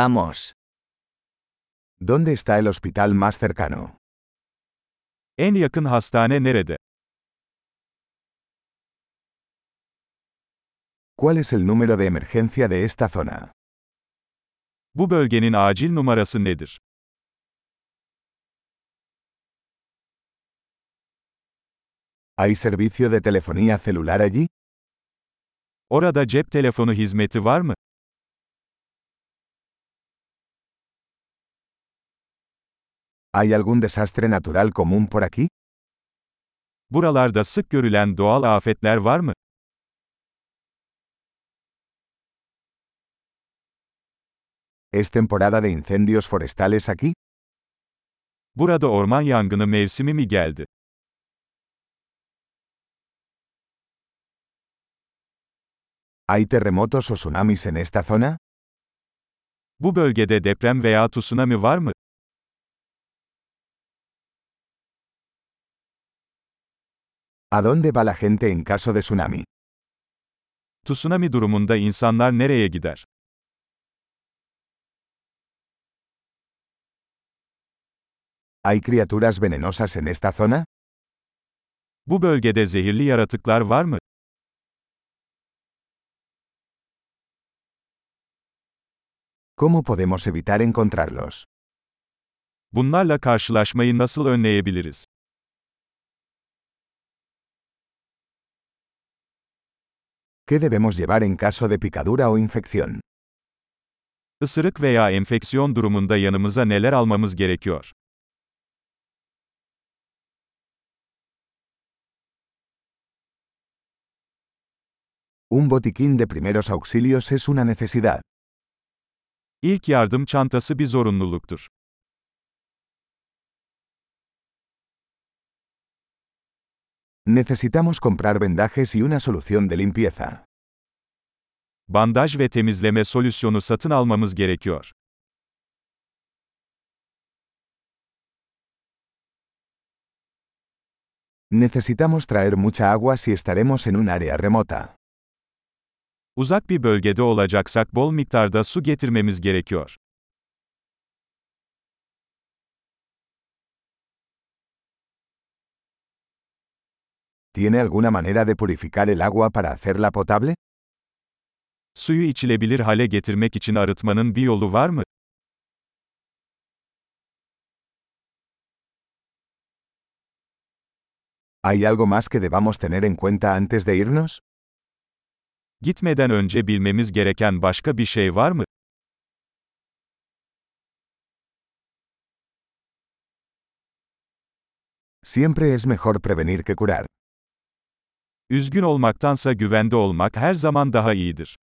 Vamos. ¿Dónde está el hospital más cercano? En yakın hastane nerede? ¿Cuál es el número de emergencia de esta zona? Bu bölgenin acil numarası nedir? ¿Hay servicio de telefonía celular allí? Orada cep telefonu hizmeti var mı? ¿Hay algún desastre natural común por aquí? Buralarda sık görülen doğal afetler var mı? ¿Es temporada de incendios forestales aquí? Burada orman yangını mevsimi mi geldi? ¿Hay terremotos o tsunamis en esta zona? Bu bölgede deprem veya tsunami var mı? ¿A dónde va la gente en caso de tsunami? Tsunami durumunda insanlar nereye gider? ¿Hay criaturas venenosas en esta zona? Bu bölgede zehirli yaratıklar var mı? ¿Cómo podemos evitar encontrarlos? Bunlarla karşılaşmayı nasıl önleyebiliriz? ¿Qué debemos llevar en caso de picadura o infección? Isırık veya enfeksiyon durumunda yanımıza neler almamız gerekiyor? Un botiquín de primeros auxilios es una necesidad. İlk yardım çantası bir zorunluluktur. Necesitamos comprar vendajes y una solución de limpieza. Bandaj ve temizleme solüsyonu satın almamız gerekiyor. Necesitamos traer mucha agua si estaremos en un área remota. Uzak bir bölgede olacaksak bol miktarda su getirmemiz gerekiyor. ¿Tiene alguna manera de purificar el agua para hacerla potable? Suyu içilebilir hale getirmek için arıtmanın bir yolu var mı? ¿Hay algo más que debamos tener en cuenta antes de irnos? Gitmeden önce bilmemiz gereken başka bir şey var mı? Siempre es mejor prevenir que curar. Üzgün olmaktansa güvende olmak her zaman daha iyidir.